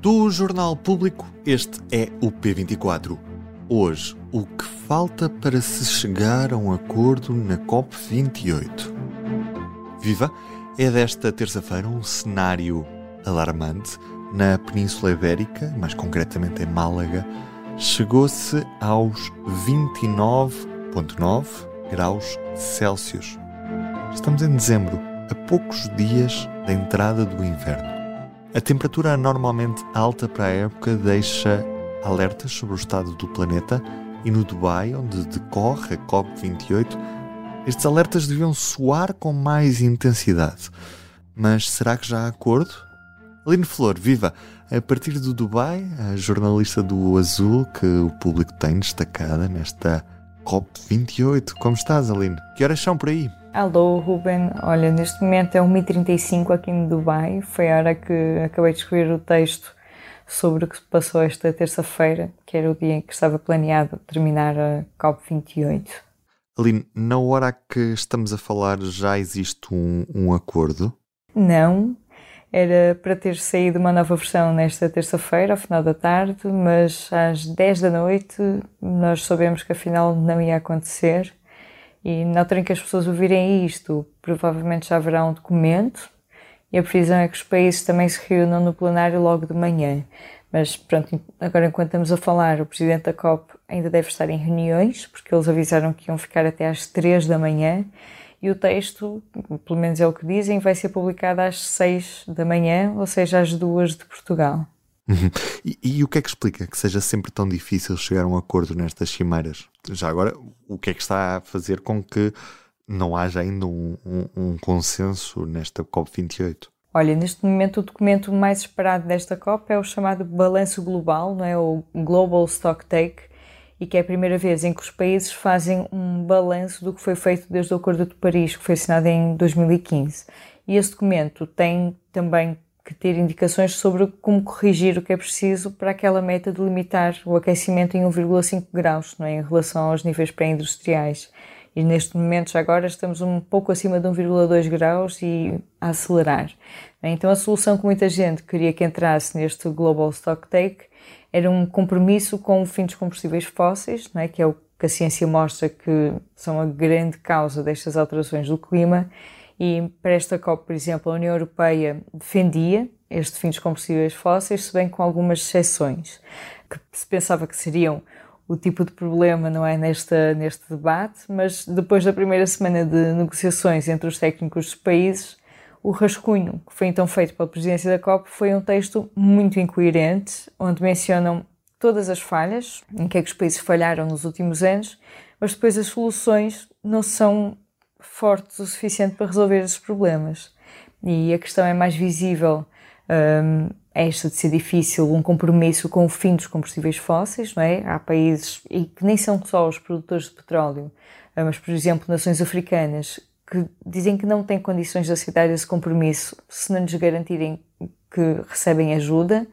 Do Jornal Público, este é o P24. Hoje, o que falta para se chegar a um acordo na COP28? Viva! É desta terça-feira um cenário alarmante. Na Península Ibérica, mais concretamente em Málaga, chegou-se aos 29,9 graus Celsius. Estamos em dezembro, a poucos dias da entrada do inverno. A temperatura anormalmente alta para a época deixa alertas sobre o estado do planeta e no Dubai, onde decorre a COP28, estes alertas deviam soar com mais intensidade. Mas será que já há acordo? Aline Flor, viva! A partir do Dubai, a jornalista do Azul que o público tem destacada nesta COP28. Como estás, Aline? Que horas são por aí? Alô, Ruben. Olha, neste momento é 1h35 aqui no Dubai. Foi a hora que acabei de escrever o texto sobre o que se passou esta terça-feira, que era o dia em que estava planeado terminar a COP28. Aline, na hora que estamos a falar já existe um, um acordo? Não, era para ter saído uma nova versão nesta terça-feira, ao final da tarde, mas às 10 da noite nós soubemos que afinal não ia acontecer. E na altura em que as pessoas ouvirem isto, provavelmente já haverá um documento. E a previsão é que os países também se reúnam no plenário logo de manhã. Mas pronto, agora enquanto estamos a falar, o presidente da COP ainda deve estar em reuniões, porque eles avisaram que iam ficar até às 3 da manhã e o texto, pelo menos é o que dizem, vai ser publicado às 6 da manhã, ou seja, às 2 de Portugal. Uhum. E, e, o que é que explica que seja sempre tão difícil chegar a um acordo nestas cimeiras? Já agora, o que é que está a fazer com que não haja ainda um, um, um consenso nesta COP28? Olha, neste momento o documento mais esperado desta COP é o chamado Balanço Global, não é? o Global Stock Take, e que é a primeira vez em que os países fazem um balanço do que foi feito desde o Acordo de Paris, que foi assinado em 2015. E esse documento tem também que ter indicações sobre como corrigir o que é preciso para aquela meta de limitar o aquecimento em 1,5 graus, não é? em relação aos níveis pré-industriais. E neste momento, já agora, estamos um pouco acima de 1,2 graus e a acelerar. Então, a solução que muita gente queria que entrasse neste Global Stock Take era um compromisso com o fim dos combustíveis fósseis, não é? que é o que a ciência mostra que são a grande causa destas alterações do clima. E para esta COP, por exemplo, a União Europeia defendia este fim dos combustíveis fósseis, se bem com algumas exceções, que se pensava que seriam o tipo de problema, não é, nesta, neste debate, mas depois da primeira semana de negociações entre os técnicos dos países, o rascunho que foi então feito pela presidência da COP foi um texto muito incoerente, onde mencionam todas as falhas, em que é que os países falharam nos últimos anos, mas depois as soluções não são fortes o suficiente para resolver esses problemas. E a questão é mais visível um, esta de ser difícil um compromisso com o fim dos combustíveis fósseis, não é? Há países, e que nem são só os produtores de petróleo, mas, por exemplo, nações africanas, que dizem que não têm condições de aceitar esse compromisso se não lhes garantirem que recebem ajuda.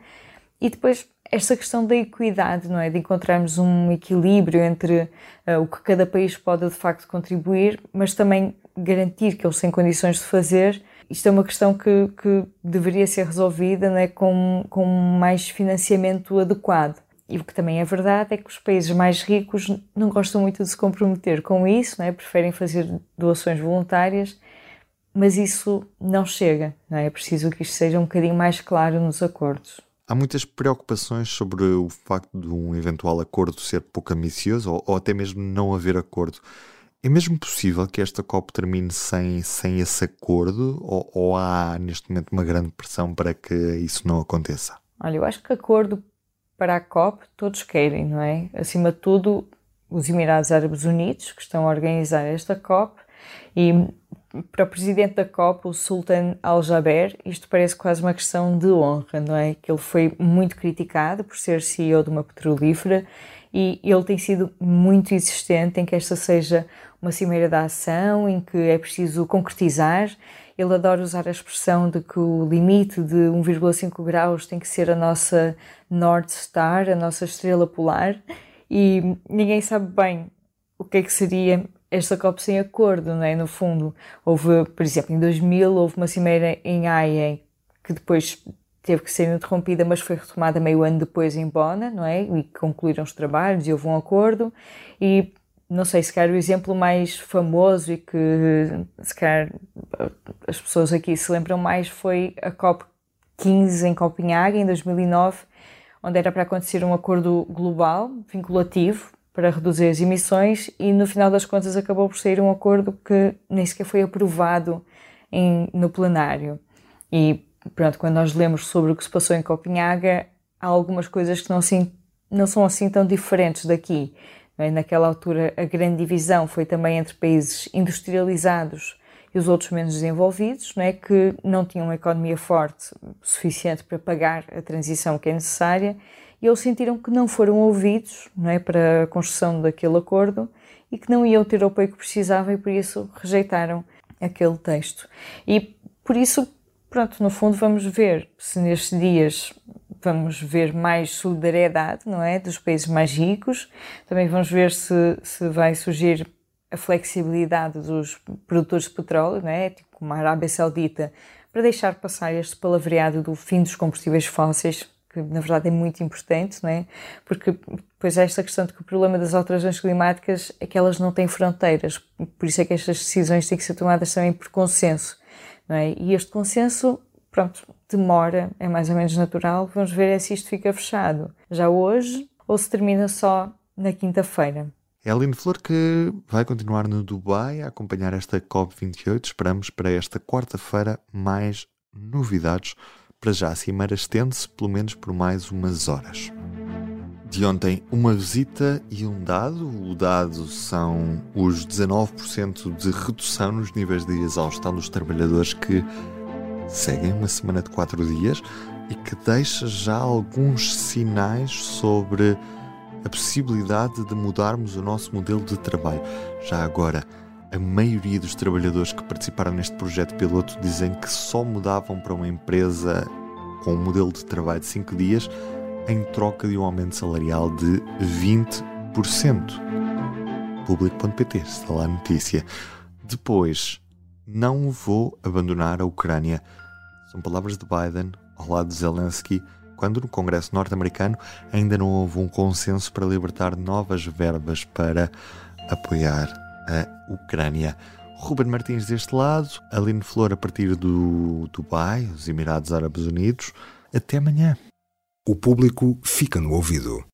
E depois esta questão da equidade, não é? De encontrarmos um equilíbrio entre uh, o que cada país pode de facto contribuir, mas também garantir que eles têm condições de fazer. Isto é uma questão que, que deveria ser resolvida não é? com, com mais financiamento adequado. E o que também é verdade é que os países mais ricos não gostam muito de se comprometer com isso, é? preferem fazer doações voluntárias, mas isso não chega. Não é? é preciso que isto seja um bocadinho mais claro nos acordos. Há muitas preocupações sobre o facto de um eventual acordo ser pouco ambicioso ou, ou até mesmo não haver acordo. É mesmo possível que esta COP termine sem, sem esse acordo ou, ou há neste momento uma grande pressão para que isso não aconteça? Olha, eu acho que acordo para a COP todos querem, não é? Acima de tudo, os Emirados Árabes Unidos, que estão a organizar esta COP, e para o presidente da COP, o Sultan Al-Jaber, isto parece quase uma questão de honra, não é? Que ele foi muito criticado por ser CEO de uma petrolífera e ele tem sido muito insistente em que esta seja uma cimeira da ação, em que é preciso concretizar. Ele adora usar a expressão de que o limite de 1,5 graus tem que ser a nossa North Star, a nossa estrela polar, e ninguém sabe bem o que é que seria esta COP sem acordo, não é? No fundo, houve, por exemplo, em 2000 houve uma cimeira em Haia que depois teve que ser interrompida, mas foi retomada meio ano depois em Bona, não é? E concluíram os trabalhos e houve um acordo. E não sei, se calhar o exemplo mais famoso e que se calhar as pessoas aqui se lembram mais foi a COP 15 em Copenhague, em 2009, onde era para acontecer um acordo global, vinculativo, para reduzir as emissões e no final das contas acabou por sair um acordo que nem sequer foi aprovado em, no plenário. E pronto, quando nós lemos sobre o que se passou em Copenhague, há algumas coisas que não, não são assim tão diferentes daqui. É? Naquela altura, a grande divisão foi também entre países industrializados e os outros menos desenvolvidos, não é? que não tinham uma economia forte suficiente para pagar a transição que é necessária e eles sentiram que não foram ouvidos não é, para a construção daquele acordo e que não iam ter o apoio que precisavam e por isso rejeitaram aquele texto. E por isso, pronto, no fundo vamos ver se nestes dias vamos ver mais solidariedade, não é, dos países mais ricos. Também vamos ver se, se vai surgir a flexibilidade dos produtores de petróleo, não é, tipo como a Arábia Saudita, para deixar passar este palavreado do fim dos combustíveis fósseis, que na verdade é muito importante, não é? Porque depois há esta questão de que o problema das alterações climáticas é que elas não têm fronteiras, por isso é que estas decisões têm que ser tomadas também por consenso, não é? E este consenso, pronto, demora, é mais ou menos natural, vamos ver é se isto fica fechado já hoje ou se termina só na quinta-feira. É a Aline Flor que vai continuar no Dubai a acompanhar esta COP28. Esperamos para esta quarta-feira mais novidades para já, a cimeira estende-se pelo menos por mais umas horas. De ontem, uma visita e um dado. O dado são os 19% de redução nos níveis de exaustão dos trabalhadores que seguem uma semana de 4 dias e que deixa já alguns sinais sobre a possibilidade de mudarmos o nosso modelo de trabalho. Já agora, a maioria dos trabalhadores que participaram neste projeto piloto dizem que só mudavam para uma empresa com um modelo de trabalho de 5 dias em troca de um aumento salarial de 20%. Público.pt está lá a notícia. Depois, não vou abandonar a Ucrânia. São palavras de Biden ao lado de Zelensky quando no Congresso norte-americano ainda não houve um consenso para libertar novas verbas para apoiar a Ucrânia. Ruben Martins deste lado, Aline Flor a partir do Dubai, os Emirados Árabes Unidos. Até amanhã. O público fica no ouvido.